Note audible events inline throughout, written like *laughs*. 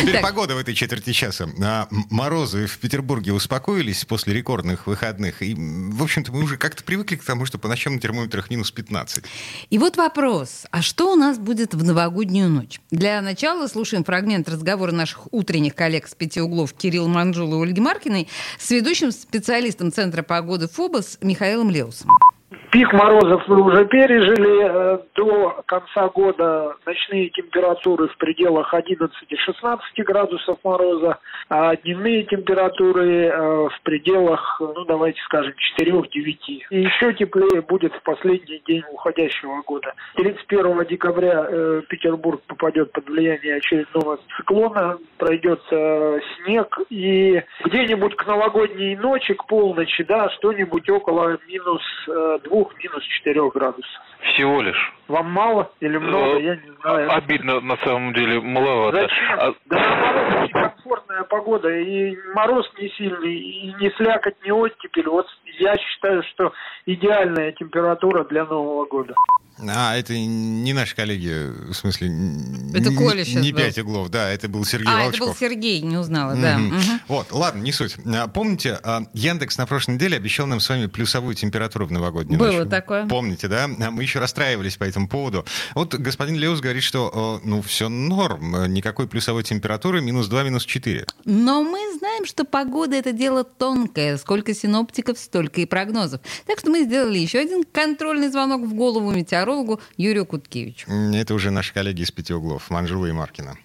Теперь так. погода в этой четверти часа. А, морозы в Петербурге успокоились после рекордных выходных. И, в общем-то, мы уже как-то привыкли к тому, что по ночам на термометрах минус 15. И вот вопрос. А что у нас будет в новогоднюю ночь? Для начала слушаем фрагмент разговора наших утренних коллег с пяти углов Кирилла Манжула и Ольги Маркиной с ведущим специалистом Центра погоды ФОБОС Михаилом Леусом. Пик морозов мы уже пережили. Э, до конца года ночные температуры в пределах 11-16 градусов мороза, а дневные температуры э, в пределах, ну давайте скажем, 4-9. И еще теплее будет в последний день уходящего года. 31 декабря э, Петербург попадет под влияние очередного циклона, пройдет снег, и где-нибудь к новогодней ночи, к полночи, да, что-нибудь около минус 2 минус 4 градусов. Всего лишь. Вам мало или много, э, я не знаю. Обидно, на самом деле, маловато. Зачем? А... Да комфортная погода, и мороз не сильный, и не слякоть, не оттепель. Вот я считаю, что идеальная температура для Нового года. А, это не наши коллеги, в смысле... Это Коля сейчас Не пять углов, да, это был Сергей а, Волчков. это был Сергей, не узнала, да. Угу. Вот, ладно, не суть. А, помните, а, Яндекс на прошлой неделе обещал нам с вами плюсовую температуру в новогоднюю Было ночь. такое. Помните, да? Мы еще расстраивались по этому поводу. Вот господин Леус говорит, что, ну, все норм, никакой плюсовой температуры, минус 2, минус 4. Но мы знаем, что погода — это дело тонкое. Сколько синоптиков, столько и прогнозов. Так что мы сделали еще один контрольный звонок в голову метеорологу Юрию Куткевичу. Это уже наши коллеги из пяти углов, Манжула и Маркина.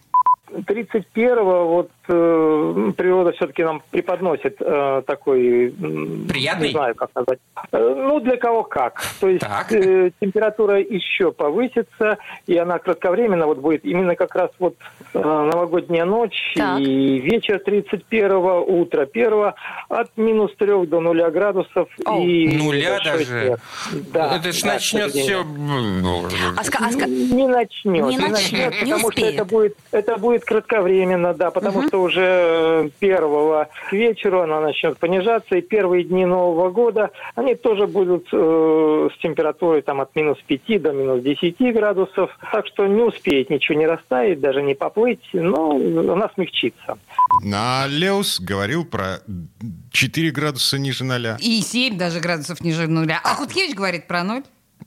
31-го вот э, природа все-таки нам преподносит э, такой... Приятный? Не знаю, как назвать. Э, ну, для кого как. То есть э, температура еще повысится, и она кратковременно вот будет именно как раз вот э, новогодняя ночь так. и вечер 31-го, утро 1 от минус 3 до 0 градусов. О, и нуля даже? Да. Это же да, начнет все... А, а, не начнет. Не, не начнет, не потому успеет. что это будет, это будет кратковременно, да, потому угу. что уже э, первого к вечеру она начнет понижаться, и первые дни Нового года, они тоже будут э, с температурой там от минус 5 до минус 10 градусов, так что не успеет ничего не растаять, даже не поплыть, но она смягчится. А Леус говорил про 4 градуса ниже ноля. И 7 даже градусов ниже ноля. А Хуткевич говорит про ноль.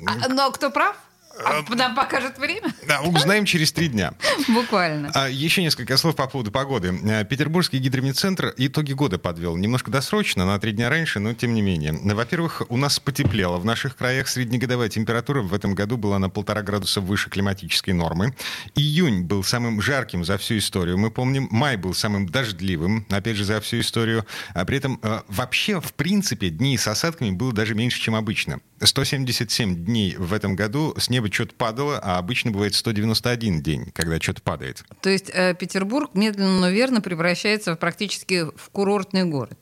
А, но кто прав? А нам покажет время? Да, узнаем через три дня. *laughs* Буквально. А, еще несколько слов по поводу погоды. Э, Петербургский гидромедцентр итоги года подвел. Немножко досрочно, на три дня раньше, но тем не менее. Во-первых, у нас потеплело. В наших краях среднегодовая температура в этом году была на полтора градуса выше климатической нормы. Июнь был самым жарким за всю историю. Мы помним, май был самым дождливым, опять же, за всю историю. А при этом э, вообще, в принципе, дней с осадками было даже меньше, чем обычно. 177 дней в этом году с неба что-то падало, а обычно бывает 191 день, когда что-то падает. То есть э, Петербург медленно, но верно превращается в, практически в курортный город.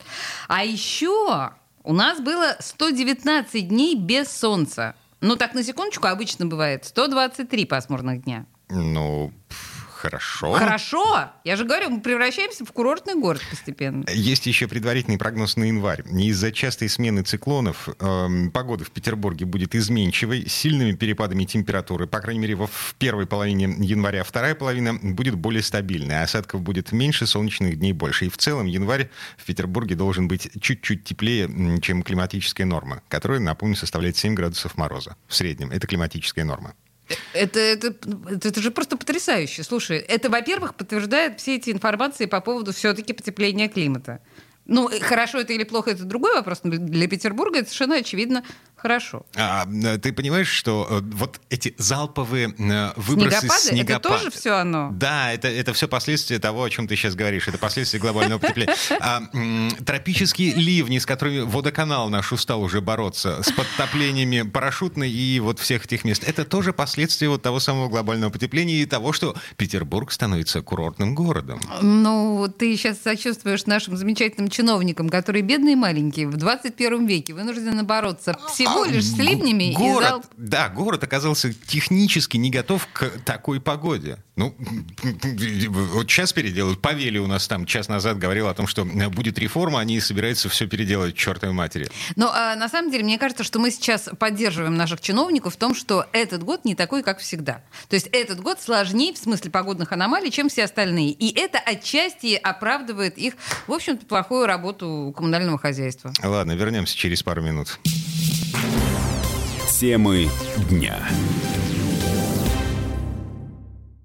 А еще у нас было 119 дней без солнца. Ну так, на секундочку, обычно бывает 123 пасмурных дня. Ну, Хорошо. Хорошо. Я же говорю, мы превращаемся в курортный город постепенно. Есть еще предварительный прогноз на январь. Из-за частой смены циклонов э, погода в Петербурге будет изменчивой, с сильными перепадами температуры. По крайней мере, в первой половине января. Вторая половина будет более стабильной. Осадков будет меньше, солнечных дней больше. И в целом январь в Петербурге должен быть чуть-чуть теплее, чем климатическая норма, которая, напомню, составляет 7 градусов мороза в среднем. Это климатическая норма. Это, это, это же просто потрясающе. Слушай, это, во-первых, подтверждает все эти информации по поводу все-таки потепления климата. Ну, хорошо это или плохо, это другой вопрос. Но для Петербурга это совершенно очевидно хорошо. А, ты понимаешь, что э, вот эти залповые э, выбросы снегопады, снегопад... это тоже все оно? Да, это, это все последствия того, о чем ты сейчас говоришь. Это последствия глобального потепления. А, тропические ливни, с которыми водоканал наш устал уже бороться, с подтоплениями парашютной и вот всех этих мест, это тоже последствия вот того самого глобального потепления и того, что Петербург становится курортным городом. Ну, ты сейчас сочувствуешь нашим замечательным чиновникам, которые бедные и маленькие в 21 веке вынуждены бороться все всего а, лишь с ливнями. Город, зал... Да, город оказался технически не готов к такой погоде. Ну, вот сейчас переделают. Павели у нас там час назад говорил о том, что будет реформа, они собираются все переделать к чертовой матери. Но а, на самом деле, мне кажется, что мы сейчас поддерживаем наших чиновников в том, что этот год не такой, как всегда. То есть этот год сложнее в смысле погодных аномалий, чем все остальные. И это отчасти оправдывает их, в общем-то, плохую работу коммунального хозяйства. Ладно, вернемся через пару минут. Темы дня.